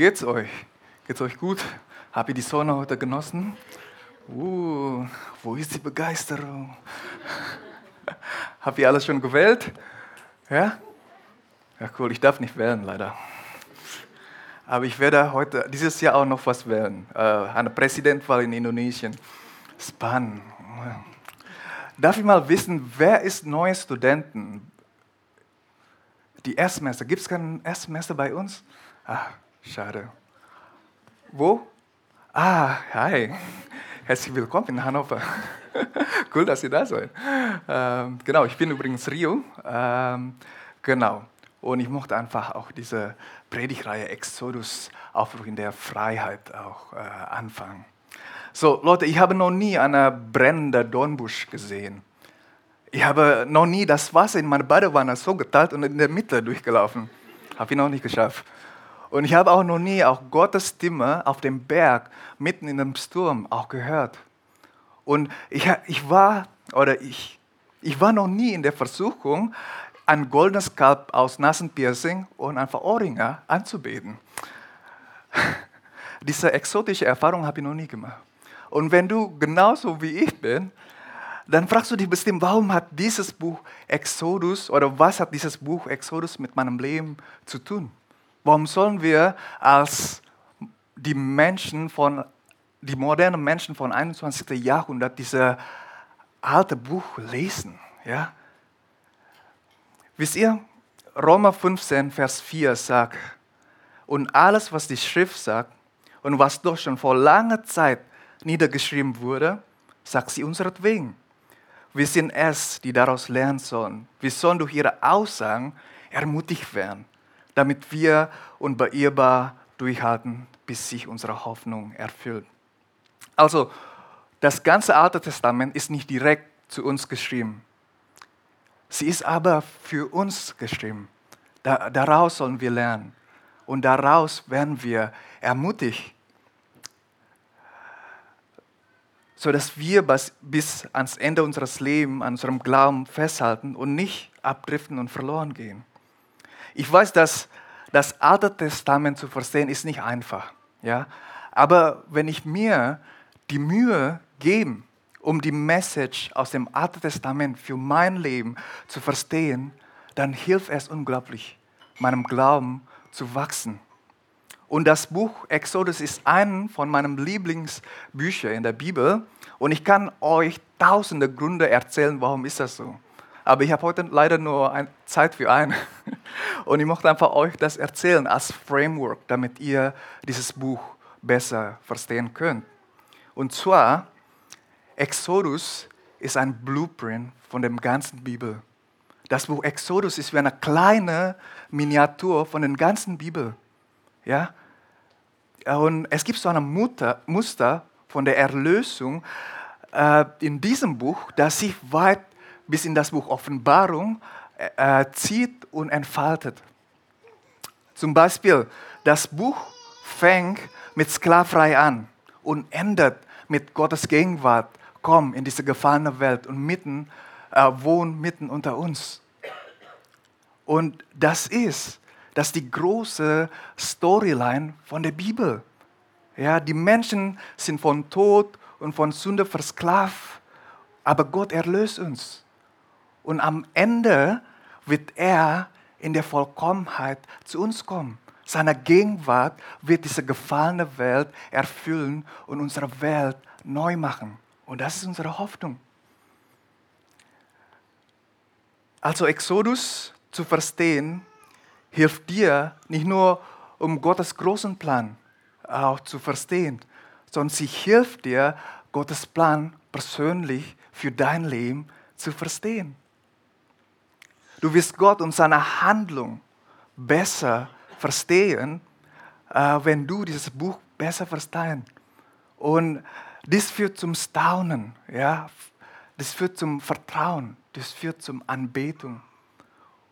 Geht's euch? Geht's euch gut? Habt ihr die Sonne heute genossen? Uh, wo ist die Begeisterung? Habt ihr alles schon gewählt? Ja? Ja, cool. Ich darf nicht wählen, leider. Aber ich werde heute, dieses Jahr auch noch was wählen. Äh, eine Präsidentwahl in Indonesien. Spannend. Darf ich mal wissen, wer ist neue Studenten? Die Erstsemester. Gibt es keinen Erstsemester bei uns? Ah, schade. Wo? Ah, hi. Herzlich willkommen in Hannover. cool, dass ihr da seid. Ähm, genau, ich bin übrigens Rio. Ähm, genau. Und ich mochte einfach auch diese Predigreihe Exodus, Aufbruch in der Freiheit auch äh, anfangen. So, Leute, ich habe noch nie einen brennenden Dornbusch gesehen. Ich habe noch nie das Wasser in meiner Badewanne so geteilt und in der Mitte durchgelaufen. Habe ich noch nicht geschafft. Und ich habe auch noch nie auch Gottes Stimme auf dem Berg mitten in dem Sturm auch gehört. Und ich, ich war oder ich, ich war noch nie in der Versuchung, ein goldenes Kalb aus Nasenpiercing und einfach Ohrringe anzubeten. Diese exotische Erfahrung habe ich noch nie gemacht. Und wenn du genauso wie ich bin, dann fragst du dich bestimmt, warum hat dieses Buch Exodus oder was hat dieses Buch Exodus mit meinem Leben zu tun? Warum sollen wir als die Menschen von, die modernen Menschen von 21. Jahrhundert dieses alte Buch lesen? Ja? Wisst ihr, Römer 15, Vers 4 sagt, und alles, was die Schrift sagt und was doch schon vor langer Zeit niedergeschrieben wurde, sagt sie unseretwegen wir sind es, die daraus lernen sollen. Wir sollen durch ihre Aussagen ermutigt werden, damit wir unbeirrbar durchhalten, bis sich unsere Hoffnung erfüllt. Also, das ganze Alte Testament ist nicht direkt zu uns geschrieben. Sie ist aber für uns geschrieben. daraus sollen wir lernen. Und daraus werden wir ermutigt, sodass wir bis ans Ende unseres Lebens an unserem Glauben festhalten und nicht abdriften und verloren gehen. Ich weiß, dass das Alte Testament zu verstehen ist nicht einfach, ja. Aber wenn ich mir die Mühe gebe, um die Message aus dem Alten Testament für mein Leben zu verstehen, dann hilft es unglaublich, meinem Glauben zu wachsen. Und das Buch Exodus ist ein von meinen Lieblingsbüchern in der Bibel. Und ich kann euch tausende Gründe erzählen, warum ist das so. Aber ich habe heute leider nur ein, Zeit für einen. Und ich möchte einfach euch das erzählen als Framework, damit ihr dieses Buch besser verstehen könnt. Und zwar, Exodus ist ein Blueprint von der ganzen Bibel. Das Buch Exodus ist wie eine kleine Miniatur von der ganzen Bibel. Ja? Und es gibt so ein Muster von der Erlösung äh, in diesem Buch, das sich weit bis in das Buch Offenbarung äh, zieht und entfaltet. Zum Beispiel, das Buch fängt mit Sklaverei an und endet mit Gottes Gegenwart. Komm in diese gefallene Welt und mitten, äh, wohn mitten unter uns. Und das ist das ist die große Storyline von der Bibel. Ja, die Menschen sind von Tod und von Sünde versklavt, aber Gott erlöst uns. Und am Ende wird er in der Vollkommenheit zu uns kommen. Seine Gegenwart wird diese gefallene Welt erfüllen und unsere Welt neu machen. Und das ist unsere Hoffnung. Also Exodus zu verstehen, hilft dir nicht nur, um Gottes großen Plan auch zu verstehen, sondern sie hilft dir, Gottes Plan persönlich für dein Leben zu verstehen. Du wirst Gott und seine Handlung besser verstehen, äh, wenn du dieses Buch besser verstehst. Und das führt zum Staunen, ja? das führt zum Vertrauen, das führt zum Anbetung.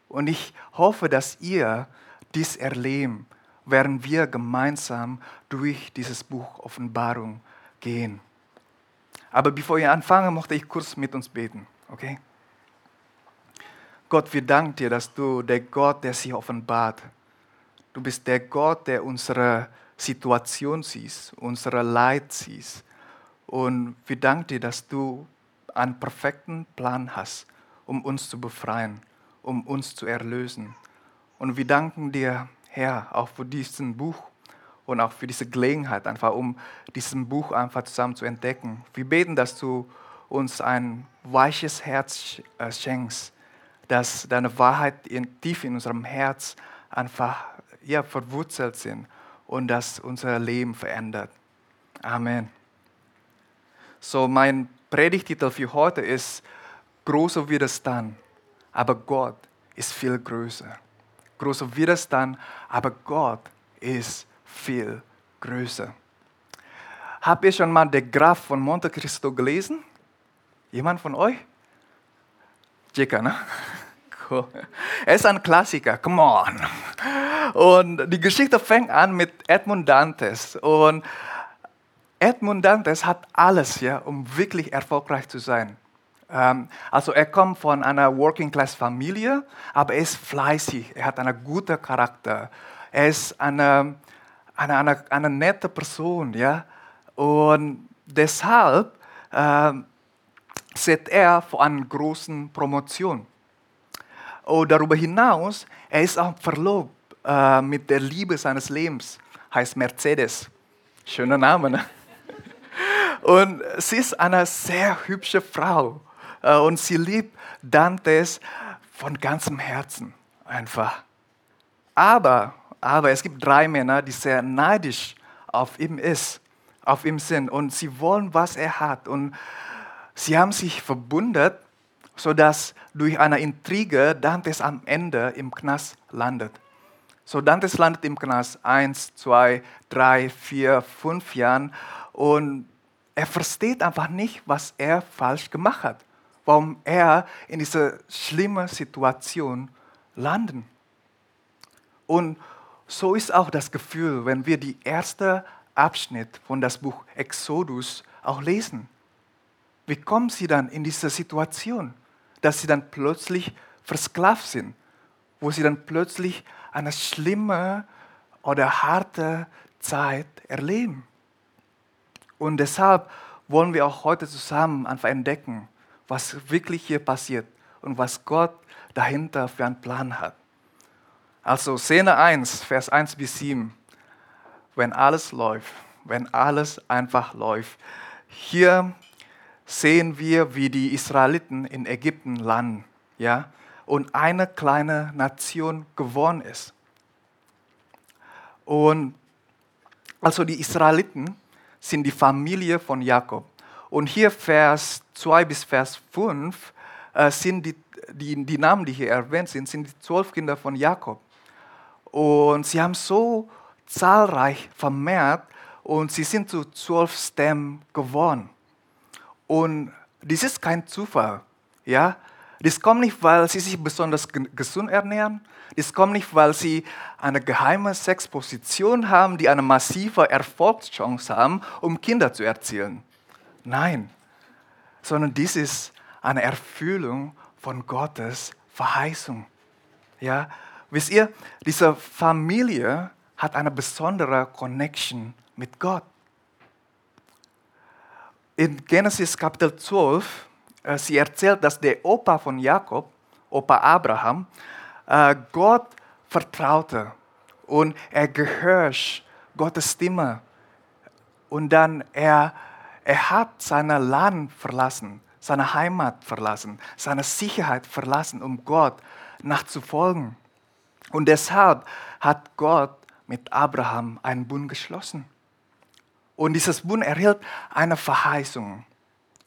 Und ich hoffe, dass ihr dies erleben, während wir gemeinsam durch dieses Buch Offenbarung gehen. Aber bevor ich anfange, möchte ich kurz mit uns beten, okay? Gott, wir danken dir, dass du der Gott, der sich offenbart. Du bist der Gott, der unsere Situation siehst, unsere Leid siehst. Und wir danken dir, dass du einen perfekten Plan hast, um uns zu befreien, um uns zu erlösen. Und wir danken dir, Herr, auch für diesen Buch und auch für diese Gelegenheit, einfach um diesen Buch einfach zusammen zu entdecken. Wir beten, dass du uns ein weiches Herz äh, schenkst, dass deine Wahrheit in, tief in unserem Herz einfach ja, verwurzelt sind und dass unser Leben verändert. Amen. So, mein Predigtitel für heute ist Großer Widerstand, aber Gott ist viel größer. Großer Widerstand, aber Gott ist viel größer. Habt ihr schon mal den Graf von Monte Cristo gelesen? Jemand von euch? Jika, ne? Cool. Er ist ein Klassiker, come on. Und die Geschichte fängt an mit Edmund Dantes. Und Edmund Dantes hat alles, ja, um wirklich erfolgreich zu sein. Ähm, also er kommt von einer Working-Class-Familie, aber er ist fleißig, er hat einen guten Charakter. Er ist eine eine, eine, eine nette Person, ja. Und deshalb äh, sieht er vor einer großen Promotion. Und darüber hinaus, er ist auch verlobt äh, mit der Liebe seines Lebens, heißt Mercedes. Schöner Name, ne? Und sie ist eine sehr hübsche Frau. Äh, und sie liebt Dantes von ganzem Herzen einfach. Aber aber es gibt drei Männer, die sehr neidisch auf ihm ist, auf ihm sind und sie wollen, was er hat. Und sie haben sich verbundet, sodass durch eine Intrige Dantes am Ende im Knast landet. So Dantes landet im Knast eins, zwei, drei, vier, fünf Jahren und er versteht einfach nicht, was er falsch gemacht hat, warum er in dieser schlimmen Situation landet. Und so ist auch das Gefühl, wenn wir die erste Abschnitt von das Buch Exodus auch lesen. Wie kommen sie dann in diese Situation, dass sie dann plötzlich versklavt sind, wo sie dann plötzlich eine schlimme oder harte Zeit erleben? Und deshalb wollen wir auch heute zusammen einfach entdecken, was wirklich hier passiert und was Gott dahinter für einen Plan hat. Also Szene 1, Vers 1 bis 7. Wenn alles läuft, wenn alles einfach läuft. Hier sehen wir, wie die Israeliten in Ägypten landen, ja, und eine kleine Nation geworden ist. Und also die Israeliten sind die Familie von Jakob. Und hier Vers 2 bis Vers 5 äh, sind die, die, die Namen, die hier erwähnt sind, sind die zwölf Kinder von Jakob. Und sie haben so zahlreich vermehrt und sie sind zu zwölf Stämmen geworden. Und das ist kein Zufall. Ja? Das kommt nicht, weil sie sich besonders gesund ernähren. Das kommt nicht, weil sie eine geheime Sexposition haben, die eine massive Erfolgschance haben, um Kinder zu erzielen. Nein, sondern dies ist eine Erfüllung von Gottes Verheißung. Ja, Wisst ihr, diese Familie hat eine besondere Connection mit Gott. In Genesis Kapitel 12, äh, sie erzählt, dass der Opa von Jakob, Opa Abraham, äh, Gott vertraute und er gehört Gottes Stimme. Und dann er, er hat sein Land verlassen, seine Heimat verlassen, seine Sicherheit verlassen, um Gott nachzufolgen. Und deshalb hat Gott mit Abraham einen Bund geschlossen. Und dieses Bund erhielt eine Verheißung.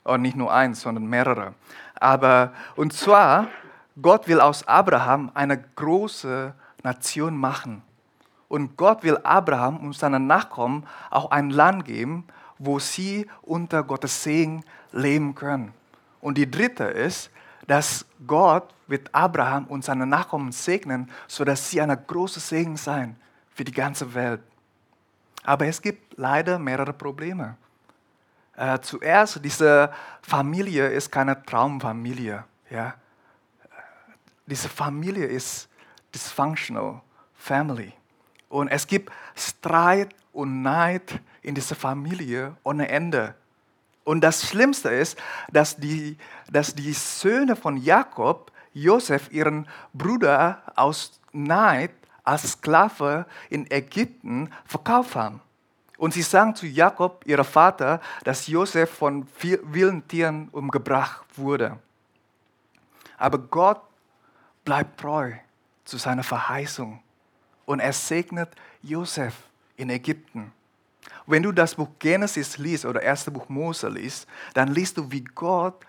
Und nicht nur eins, sondern mehrere. Aber, und zwar, Gott will aus Abraham eine große Nation machen. Und Gott will Abraham und seinen Nachkommen auch ein Land geben, wo sie unter Gottes Segen leben können. Und die dritte ist, dass Gott wird Abraham und seine Nachkommen segnen, sodass sie eine große Segen sein für die ganze Welt. Aber es gibt leider mehrere Probleme. Äh, zuerst, diese Familie ist keine Traumfamilie. Ja? Diese Familie ist dysfunctional family. Und es gibt Streit und Neid in dieser Familie ohne Ende. Und das Schlimmste ist, dass die, dass die Söhne von Jakob Josef ihren Bruder aus Neid als Sklave in Ägypten verkauft haben. Und sie sagen zu Jakob, ihrem Vater, dass Josef von wilden Tieren umgebracht wurde. Aber Gott bleibt treu zu seiner Verheißung und er segnet Josef in Ägypten. Wenn du das Buch Genesis liest oder erste Buch Mose liest, dann liest du, wie Gott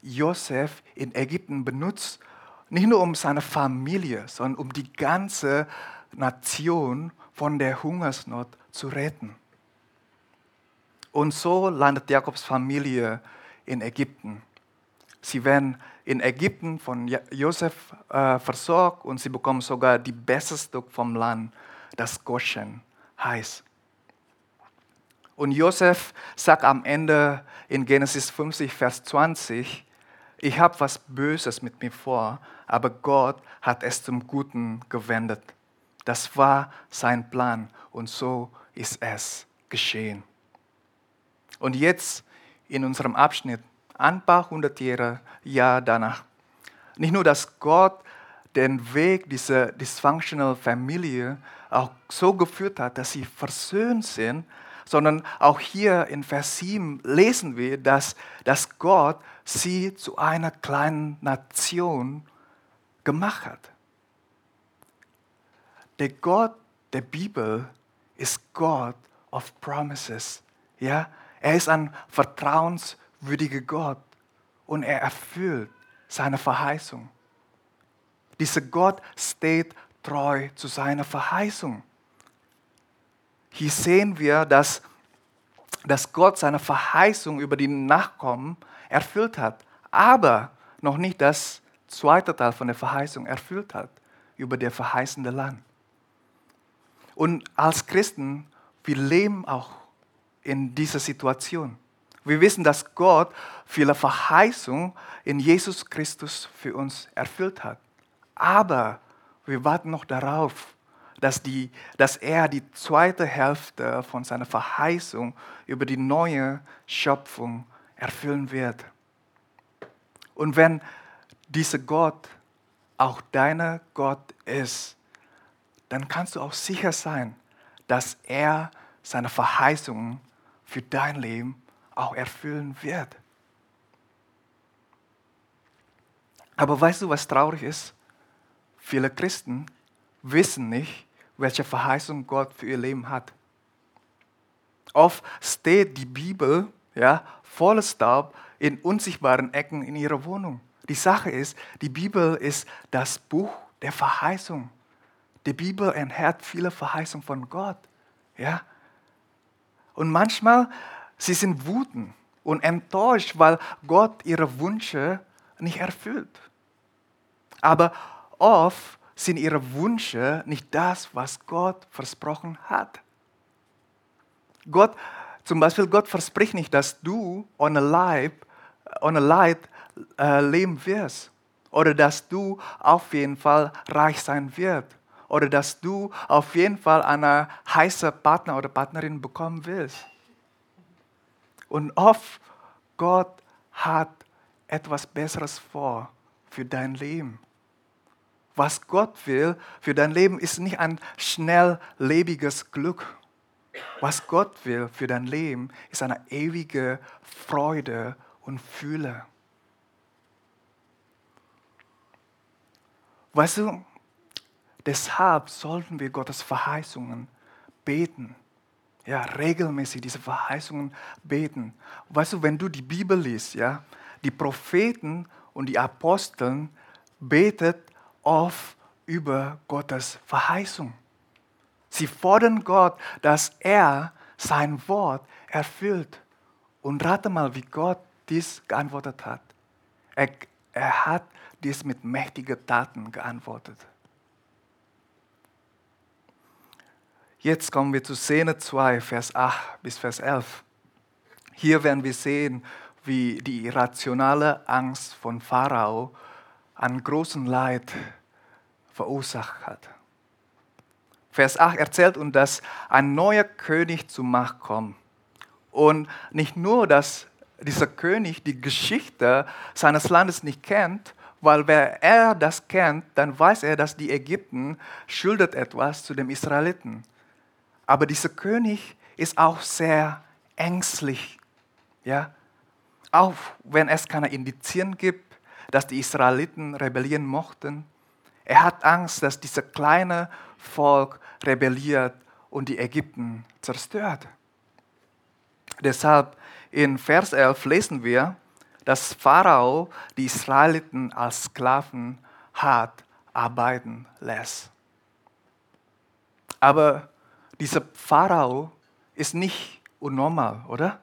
Josef in Ägypten benutzt, nicht nur um seine Familie, sondern um die ganze Nation von der Hungersnot zu retten. Und so landet Jakobs Familie in Ägypten. Sie werden in Ägypten von Josef äh, versorgt und sie bekommen sogar die beste Stück vom Land, das Goshen heißt. Und Josef sagt am Ende in Genesis 50, Vers 20, ich habe was Böses mit mir vor, aber Gott hat es zum Guten gewendet. Das war sein Plan und so ist es geschehen. Und jetzt in unserem Abschnitt ein paar hundert Jahre Jahr danach. Nicht nur, dass Gott den Weg dieser dysfunctional Familie auch so geführt hat, dass sie versöhnt sind, sondern auch hier in Vers 7 lesen wir, dass, dass Gott sie zu einer kleinen Nation gemacht hat. Der Gott der Bibel ist Gott of Promises. Ja? Er ist ein vertrauenswürdiger Gott und er erfüllt seine Verheißung. Dieser Gott steht treu zu seiner Verheißung. Hier sehen wir, dass, dass Gott seine Verheißung über die Nachkommen erfüllt hat, aber noch nicht das zweite Teil von der Verheißung erfüllt hat, über das verheißende Land. Und als Christen, wir leben auch in dieser Situation. Wir wissen, dass Gott viele Verheißungen in Jesus Christus für uns erfüllt hat. Aber wir warten noch darauf, dass, die, dass er die zweite Hälfte von seiner Verheißung über die neue Schöpfung erfüllen wird. Und wenn dieser Gott auch deiner Gott ist, dann kannst du auch sicher sein, dass er seine Verheißungen für dein Leben auch erfüllen wird. Aber weißt du, was traurig ist? Viele Christen wissen nicht, welche Verheißung Gott für ihr Leben hat. Oft steht die Bibel ja, voller Staub in unsichtbaren Ecken in ihrer Wohnung. Die Sache ist, die Bibel ist das Buch der Verheißung. Die Bibel enthält viele Verheißungen von Gott. Ja? Und manchmal Sie sind wütend und enttäuscht, weil Gott ihre Wünsche nicht erfüllt. Aber oft sind ihre Wünsche nicht das, was Gott versprochen hat. Gott, zum Beispiel, Gott verspricht nicht, dass du ohne Leib, ohne Leid äh, leben wirst. Oder dass du auf jeden Fall reich sein wirst. Oder dass du auf jeden Fall einen heißen Partner oder Partnerin bekommen willst. Und oft, Gott hat etwas Besseres vor für dein Leben. Was Gott will für dein Leben ist nicht ein schnelllebiges Glück. Was Gott will für dein Leben ist eine ewige Freude und Fühle. Weißt du, deshalb sollten wir Gottes Verheißungen beten ja, regelmäßig diese Verheißungen beten. Weißt du, wenn du die Bibel liest, ja, die Propheten und die Aposteln betet oft über Gottes Verheißung. Sie fordern Gott, dass er sein Wort erfüllt. Und rate mal, wie Gott dies geantwortet hat. Er, er hat dies mit mächtigen Taten geantwortet. Jetzt kommen wir zu Szene 2, Vers 8 bis Vers 11. Hier werden wir sehen, wie die irrationale Angst von Pharao an großen Leid verursacht hat. Vers 8 erzählt uns, dass ein neuer König zur Macht kommt. Und nicht nur, dass dieser König die Geschichte seines Landes nicht kennt, weil wer er das kennt, dann weiß er, dass die Ägypten schuldet etwas zu den Israeliten. Aber dieser König ist auch sehr ängstlich. Ja? Auch wenn es keine Indizien gibt, dass die Israeliten rebellieren mochten. Er hat Angst, dass dieses kleine Volk rebelliert und die Ägypten zerstört. Deshalb in Vers 11 lesen wir, dass Pharao die Israeliten als Sklaven hart arbeiten lässt. Aber dieser Pharao ist nicht unnormal, oder?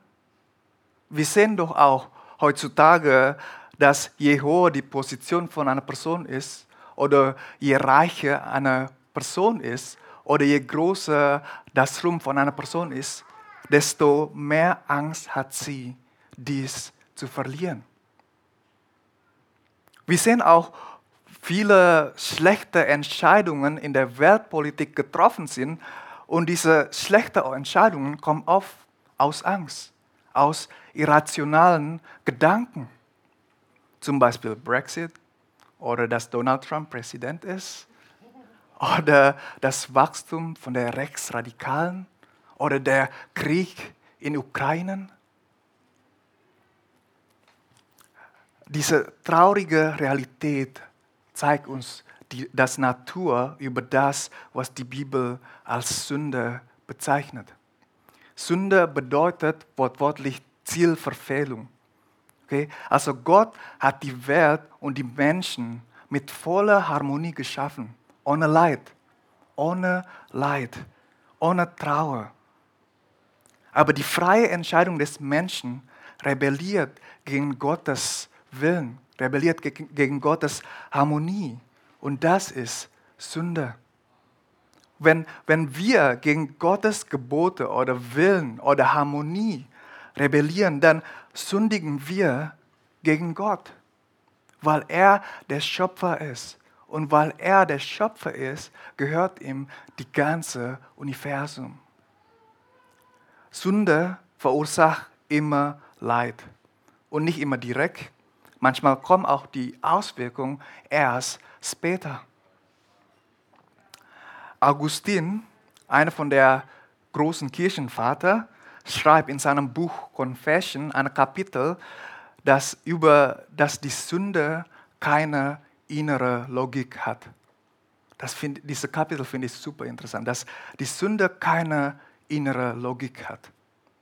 Wir sehen doch auch heutzutage, dass je höher die Position von einer Person ist oder je reicher eine Person ist oder je größer das Ruhm von einer Person ist, desto mehr Angst hat sie, dies zu verlieren. Wir sehen auch viele schlechte Entscheidungen in der Weltpolitik getroffen sind und diese schlechten Entscheidungen kommen oft aus Angst, aus irrationalen Gedanken. Zum Beispiel Brexit oder dass Donald Trump Präsident ist oder das Wachstum von der Rechtsradikalen oder der Krieg in Ukraine. Diese traurige Realität zeigt uns die, das Natur über das, was die Bibel als Sünde bezeichnet. Sünde bedeutet wortwörtlich Zielverfehlung. Okay? Also Gott hat die Welt und die Menschen mit voller Harmonie geschaffen, ohne Leid, ohne Leid, ohne Trauer. Aber die freie Entscheidung des Menschen rebelliert gegen Gottes Willen, rebelliert gegen Gottes Harmonie. Und das ist Sünde. Wenn, wenn wir gegen Gottes Gebote oder Willen oder Harmonie rebellieren, dann sündigen wir gegen Gott, weil er der Schöpfer ist. Und weil er der Schöpfer ist, gehört ihm die ganze Universum. Sünde verursacht immer Leid und nicht immer direkt. Manchmal kommen auch die Auswirkungen erst später. Augustin, einer von der großen Kirchenvater, schreibt in seinem Buch Confession ein Kapitel, das über dass die Sünde keine innere Logik hat. Das find, dieses Kapitel finde ich super interessant, dass die Sünde keine innere Logik hat.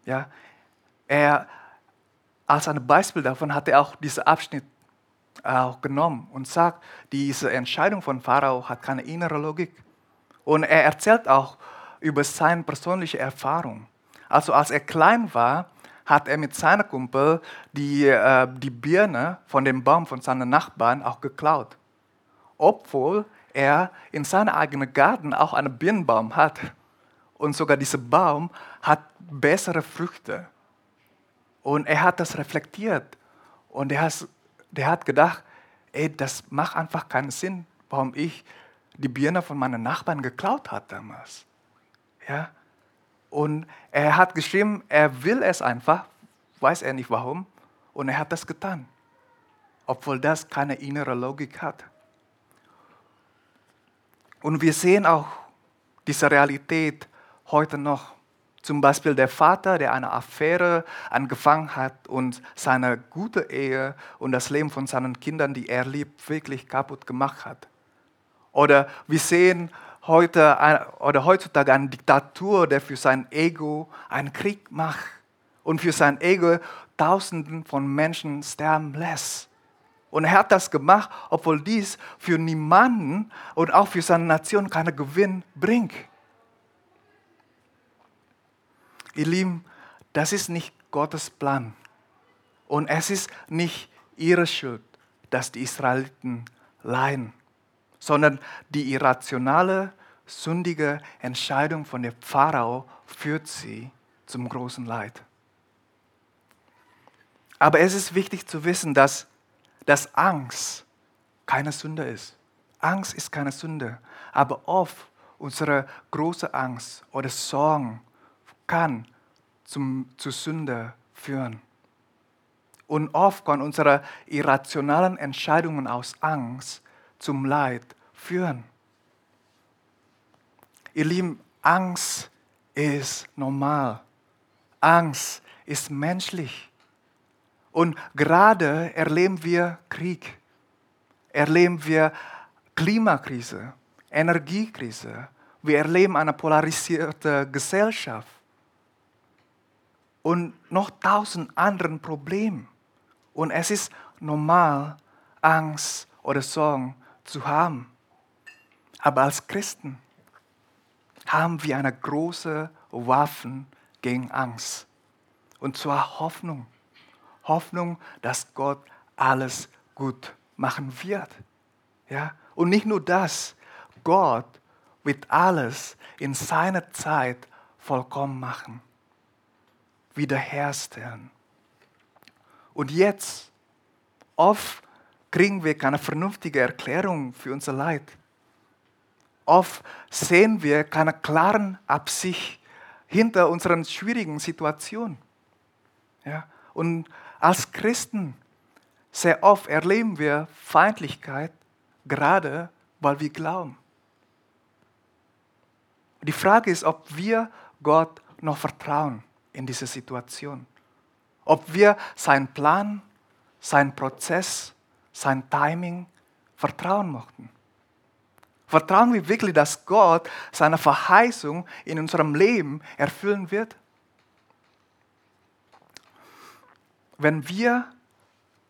Ja? Er, als ein Beispiel davon hat er auch diesen Abschnitt auch genommen und sagt, diese Entscheidung von Pharao hat keine innere Logik. Und er erzählt auch über seine persönliche Erfahrung. Also als er klein war, hat er mit seinem Kumpel die, äh, die Birne von dem Baum von seinen Nachbarn auch geklaut. Obwohl er in seinem eigenen Garten auch einen Birnenbaum hat. Und sogar dieser Baum hat bessere Früchte. Und er hat das reflektiert. Und er hat, der hat gedacht, ey, das macht einfach keinen Sinn, warum ich die Birne von meinen Nachbarn geklaut habe damals. Ja? Und er hat geschrieben, er will es einfach, weiß er nicht warum, und er hat das getan, obwohl das keine innere Logik hat. Und wir sehen auch diese Realität heute noch. Zum Beispiel der Vater, der eine Affäre angefangen hat und seine gute Ehe und das Leben von seinen Kindern, die er liebt, wirklich kaputt gemacht hat. Oder wir sehen heute oder heutzutage eine Diktatur, der für sein Ego einen Krieg macht und für sein Ego Tausenden von Menschen sterben lässt. Und er hat das gemacht, obwohl dies für niemanden und auch für seine Nation keinen Gewinn bringt. Ihr Lieben, das ist nicht Gottes Plan. Und es ist nicht ihre Schuld, dass die Israeliten leiden, sondern die irrationale, sündige Entscheidung von dem Pharao führt sie zum großen Leid. Aber es ist wichtig zu wissen, dass, dass Angst keine Sünde ist. Angst ist keine Sünde. Aber oft unsere große Angst oder Sorgen kann zum, zu Sünde führen. Und oft kann unsere irrationalen Entscheidungen aus Angst zum Leid führen. Ihr Lieben, Angst ist normal. Angst ist menschlich. Und gerade erleben wir Krieg, erleben wir Klimakrise, Energiekrise, wir erleben eine polarisierte Gesellschaft und noch tausend anderen Probleme. Und es ist normal, Angst oder Sorgen zu haben. Aber als Christen haben wir eine große Waffe gegen Angst. Und zwar Hoffnung. Hoffnung, dass Gott alles gut machen wird. Ja? Und nicht nur das, Gott wird alles in seiner Zeit vollkommen machen, wiederherstellen. Und jetzt, oft kriegen wir keine vernünftige Erklärung für unser Leid. Oft sehen wir keine klaren Absicht hinter unseren schwierigen Situationen. Ja? Und als Christen sehr oft erleben wir Feindlichkeit, gerade weil wir glauben. Die Frage ist, ob wir Gott noch vertrauen in dieser Situation. Ob wir seinen Plan, seinen Prozess, sein Timing vertrauen mochten. Vertrauen wir wirklich, dass Gott seine Verheißung in unserem Leben erfüllen wird? wenn wir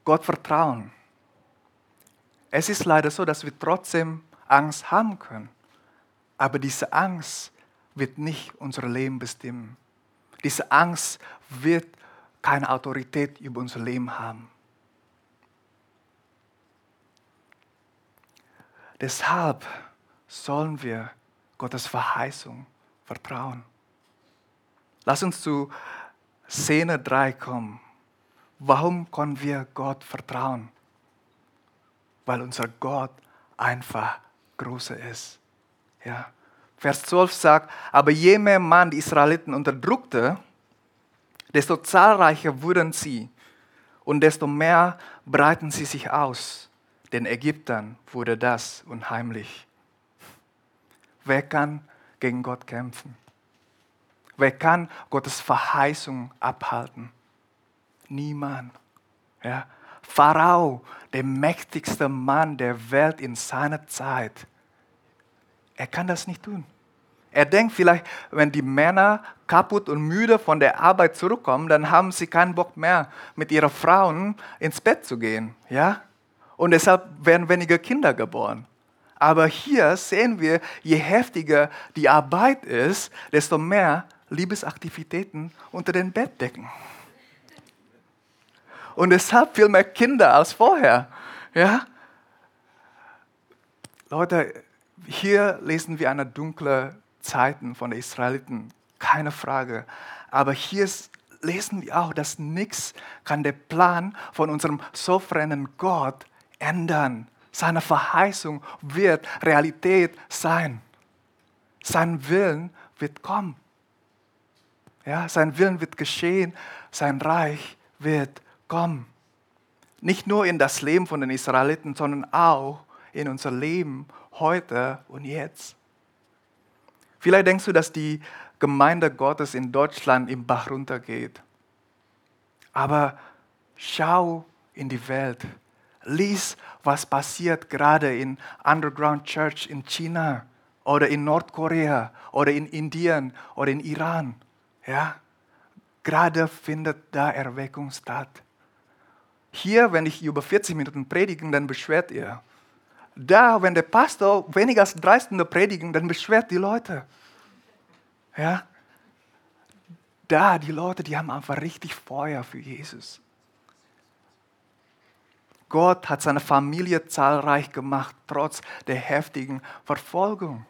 Gott vertrauen, es ist leider so, dass wir trotzdem Angst haben können. Aber diese Angst wird nicht unser Leben bestimmen. Diese Angst wird keine Autorität über unser Leben haben. Deshalb sollen wir Gottes Verheißung vertrauen. Lass uns zu Szene 3 kommen. Warum können wir Gott vertrauen? Weil unser Gott einfach größer ist. Ja. Vers 12 sagt, aber je mehr man die Israeliten unterdrückte, desto zahlreicher wurden sie und desto mehr breiten sie sich aus. Den Ägyptern wurde das unheimlich. Wer kann gegen Gott kämpfen? Wer kann Gottes Verheißung abhalten? Niemand. Ja. Pharao, der mächtigste Mann der Welt in seiner Zeit, er kann das nicht tun. Er denkt vielleicht, wenn die Männer kaputt und müde von der Arbeit zurückkommen, dann haben sie keinen Bock mehr, mit ihren Frauen ins Bett zu gehen. Ja? Und deshalb werden weniger Kinder geboren. Aber hier sehen wir, je heftiger die Arbeit ist, desto mehr Liebesaktivitäten unter den Bettdecken und deshalb viel mehr Kinder als vorher. Ja? Leute, hier lesen wir eine dunkle Zeiten von den Israeliten, keine Frage. Aber hier lesen wir auch, dass nichts kann der Plan von unserem souveränen Gott ändern. Seine Verheißung wird Realität sein. Sein Willen wird kommen. Ja, sein Willen wird geschehen, sein Reich wird komm, nicht nur in das Leben von den Israeliten, sondern auch in unser Leben heute und jetzt. Vielleicht denkst du, dass die Gemeinde Gottes in Deutschland im Bach runtergeht. Aber schau in die Welt. Lies, was passiert gerade in Underground Church in China oder in Nordkorea oder in Indien oder in Iran. Ja? Gerade findet da Erweckung statt. Hier, wenn ich über 40 Minuten predige, dann beschwert ihr. Da, wenn der Pastor weniger als drei Stunden predigen, dann beschwert die Leute. Ja? Da, die Leute, die haben einfach richtig Feuer für Jesus. Gott hat seine Familie zahlreich gemacht, trotz der heftigen Verfolgung.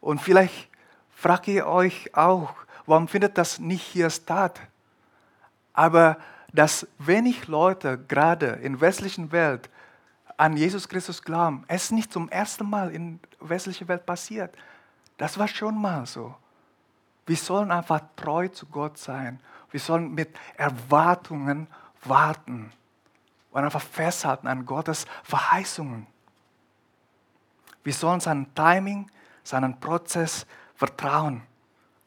Und vielleicht fragt ihr euch auch, warum findet das nicht hier statt? Aber dass wenig Leute gerade in der westlichen Welt an Jesus Christus glauben, es ist nicht zum ersten Mal in der westlichen Welt passiert. Das war schon mal so. Wir sollen einfach treu zu Gott sein. Wir sollen mit Erwartungen warten und einfach festhalten an Gottes Verheißungen. Wir sollen seinem Timing, seinen Prozess vertrauen,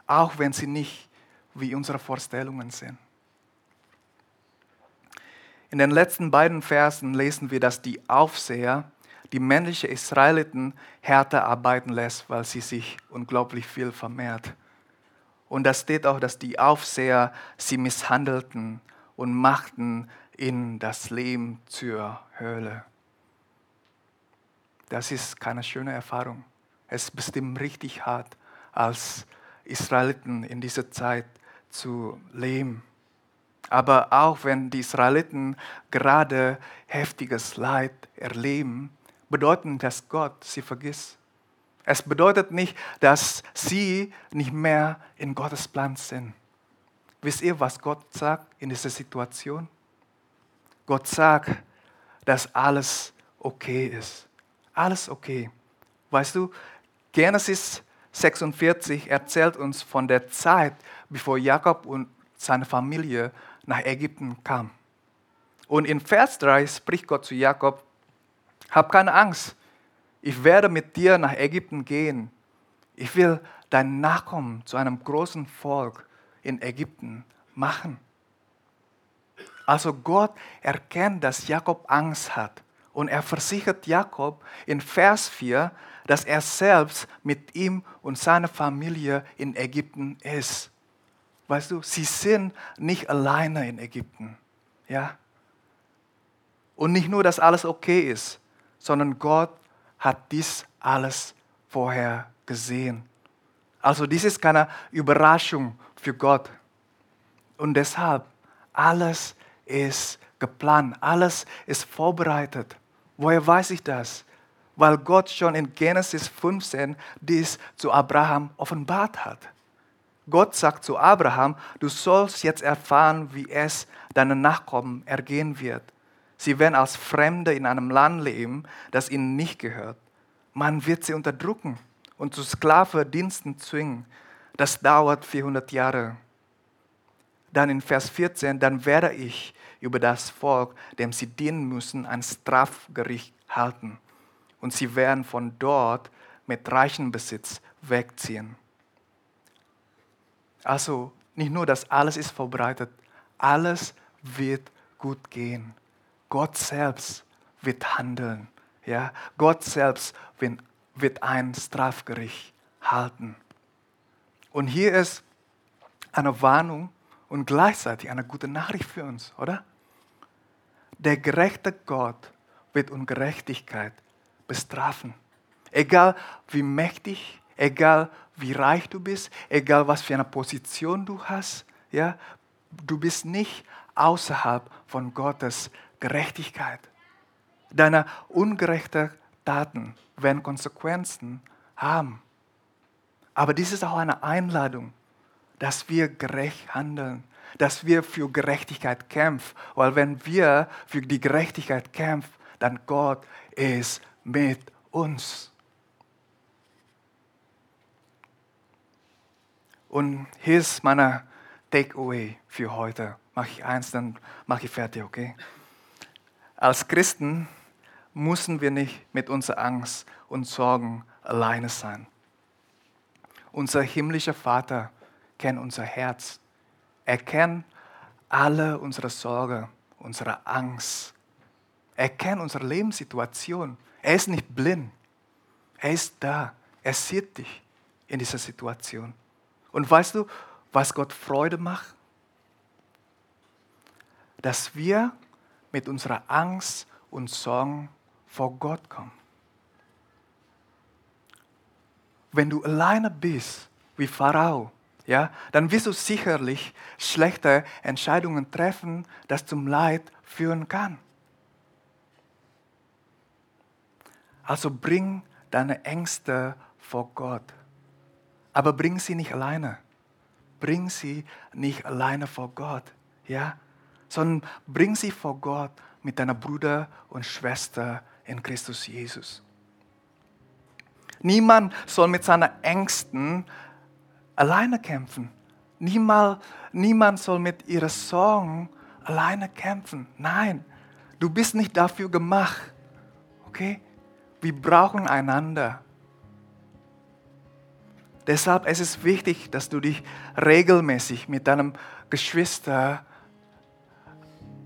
auch wenn sie nicht wie unsere Vorstellungen sind. In den letzten beiden Versen lesen wir, dass die Aufseher die männlichen Israeliten härter arbeiten lässt, weil sie sich unglaublich viel vermehrt. Und da steht auch, dass die Aufseher sie misshandelten und machten in das Leben zur Hölle. Das ist keine schöne Erfahrung. Es ist bestimmt richtig hart, als Israeliten in dieser Zeit zu leben. Aber auch wenn die Israeliten gerade heftiges Leid erleben, bedeutet das Gott sie vergisst. Es bedeutet nicht, dass sie nicht mehr in Gottes Plan sind. Wisst ihr, was Gott sagt in dieser Situation? Gott sagt, dass alles okay ist. Alles okay. Weißt du, Genesis 46 erzählt uns von der Zeit, bevor Jakob und seine Familie nach Ägypten kamen. Und in Vers 3 spricht Gott zu Jakob, hab keine Angst, ich werde mit dir nach Ägypten gehen. Ich will dein Nachkommen zu einem großen Volk in Ägypten machen. Also Gott erkennt, dass Jakob Angst hat. Und er versichert Jakob in Vers 4, dass er selbst mit ihm und seiner Familie in Ägypten ist. Weißt du, sie sind nicht alleine in Ägypten. Ja? Und nicht nur, dass alles okay ist, sondern Gott hat dies alles vorher gesehen. Also dies ist keine Überraschung für Gott. Und deshalb, alles ist geplant, alles ist vorbereitet. Woher weiß ich das? Weil Gott schon in Genesis 15 dies zu Abraham offenbart hat. Gott sagt zu Abraham, du sollst jetzt erfahren, wie es deinen Nachkommen ergehen wird. Sie werden als Fremde in einem Land leben, das ihnen nicht gehört. Man wird sie unterdrücken und zu Sklavendiensten zwingen. Das dauert 400 Jahre. Dann in Vers 14, dann werde ich über das Volk, dem sie dienen müssen, ein Strafgericht halten. Und sie werden von dort mit reichem Besitz wegziehen. Also nicht nur, dass alles ist vorbereitet, alles wird gut gehen. Gott selbst wird handeln. Ja? Gott selbst wird ein Strafgericht halten. Und hier ist eine Warnung und gleichzeitig eine gute Nachricht für uns, oder? Der gerechte Gott wird Ungerechtigkeit bestrafen. Egal wie mächtig, egal wie reich du bist, egal was für eine Position du hast, ja, du bist nicht außerhalb von Gottes Gerechtigkeit. Deine ungerechten Taten werden Konsequenzen haben. Aber dies ist auch eine Einladung, dass wir gerecht handeln, dass wir für Gerechtigkeit kämpfen. Weil wenn wir für die Gerechtigkeit kämpfen, dann Gott ist mit uns. Und hier ist meine Takeaway für heute. Mache ich eins, dann mache ich fertig, okay? Als Christen müssen wir nicht mit unserer Angst und Sorgen alleine sein. Unser himmlischer Vater kennt unser Herz. Er kennt alle unsere Sorgen, unsere Angst. Er kennt unsere Lebenssituation. Er ist nicht blind. Er ist da. Er sieht dich in dieser Situation. Und weißt du, was Gott Freude macht? Dass wir mit unserer Angst und Sorgen vor Gott kommen. Wenn du alleine bist, wie Pharao, ja, dann wirst du sicherlich schlechte Entscheidungen treffen, das zum Leid führen kann. Also bring deine Ängste vor Gott. Aber bring sie nicht alleine. Bring sie nicht alleine vor Gott, ja? Sondern bring sie vor Gott mit deiner Bruder und Schwester in Christus Jesus. Niemand soll mit seinen Ängsten alleine kämpfen. Niemand, niemand soll mit ihren Sorgen alleine kämpfen. Nein, du bist nicht dafür gemacht. Okay? Wir brauchen einander. Deshalb ist es wichtig, dass du dich regelmäßig mit deinem Geschwister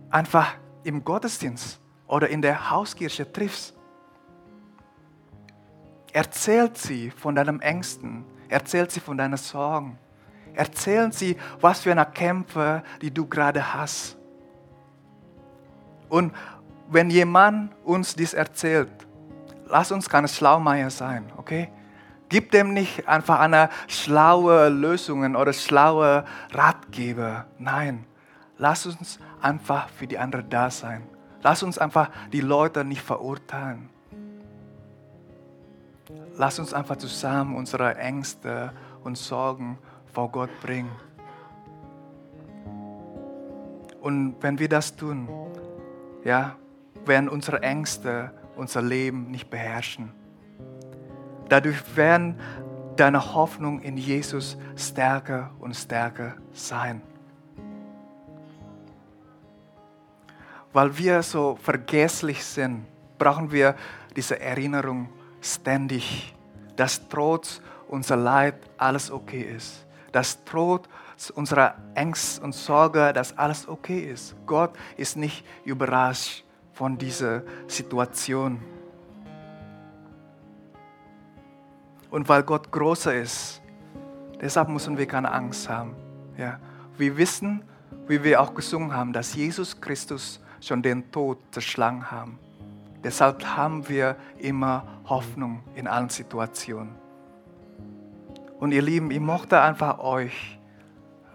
einfach im Gottesdienst oder in der Hauskirche triffst. Erzählt sie von deinen Ängsten, erzählt sie von deinen Sorgen. Erzählen sie, was für eine Kämpfe, die du gerade hast. Und wenn jemand uns dies erzählt, lass uns keine Schlaumeier sein, okay? Gib dem nicht einfach eine schlaue Lösung oder schlaue Ratgeber. Nein, lass uns einfach für die anderen da sein. Lass uns einfach die Leute nicht verurteilen. Lass uns einfach zusammen unsere Ängste und Sorgen vor Gott bringen. Und wenn wir das tun, ja, werden unsere Ängste unser Leben nicht beherrschen. Dadurch werden deine Hoffnung in Jesus stärker und stärker sein. Weil wir so vergesslich sind, brauchen wir diese Erinnerung ständig, dass trotz unser Leid alles okay ist. Dass trotz unserer Ängste und Sorge, dass alles okay ist. Gott ist nicht überrascht von dieser Situation. Und weil Gott größer ist, deshalb müssen wir keine Angst haben. Ja. Wir wissen, wie wir auch gesungen haben, dass Jesus Christus schon den Tod zerschlagen haben. Deshalb haben wir immer Hoffnung in allen Situationen. Und ihr Lieben, ich möchte einfach euch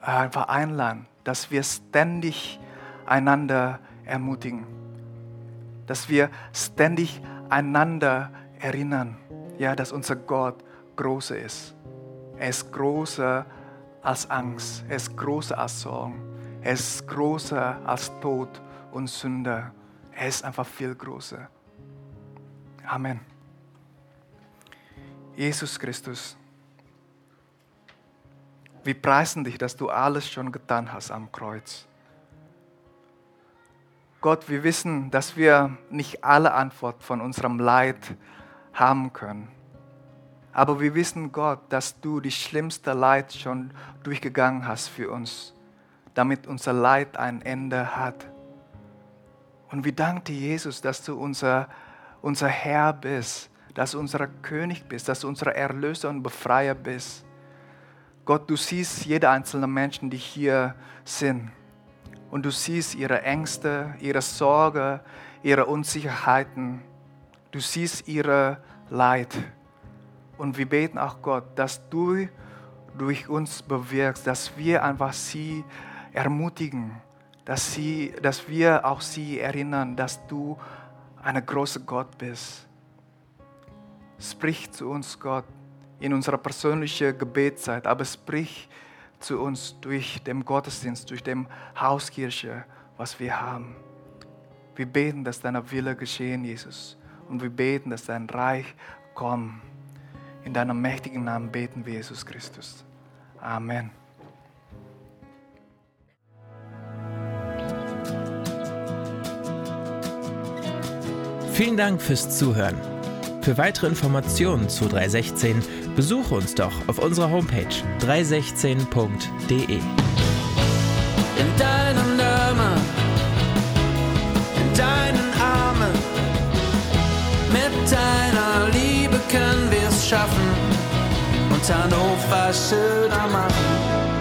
einfach einladen, dass wir ständig einander ermutigen, dass wir ständig einander erinnern, ja, dass unser Gott großer ist. Er ist größer als Angst, er ist größer als Sorgen, er ist größer als Tod und Sünde. Er ist einfach viel größer. Amen. Jesus Christus, wir preisen dich, dass du alles schon getan hast am Kreuz. Gott, wir wissen, dass wir nicht alle Antwort von unserem Leid haben können. Aber wir wissen, Gott, dass du die schlimmste Leid schon durchgegangen hast für uns, damit unser Leid ein Ende hat. Und wir danken dir, Jesus, dass du unser, unser Herr bist, dass du unser König bist, dass du unser Erlöser und Befreier bist. Gott, du siehst jede einzelne Menschen, die hier sind. Und du siehst ihre Ängste, ihre Sorge, ihre Unsicherheiten. Du siehst ihre Leid. Und wir beten auch Gott, dass du durch uns bewirkst, dass wir einfach sie ermutigen, dass, sie, dass wir auch sie erinnern, dass du ein großer Gott bist. Sprich zu uns, Gott, in unserer persönlichen Gebetszeit, aber sprich zu uns durch den Gottesdienst, durch die Hauskirche, was wir haben. Wir beten, dass dein Wille geschehen, Jesus. Und wir beten, dass dein Reich kommt. In deinem mächtigen Namen beten wir, Jesus Christus. Amen. Vielen Dank fürs Zuhören. Für weitere Informationen zu 316 besuche uns doch auf unserer Homepage 316.de. In deinem deiner Liebe können wir es schaffen und Hannover schöner machen.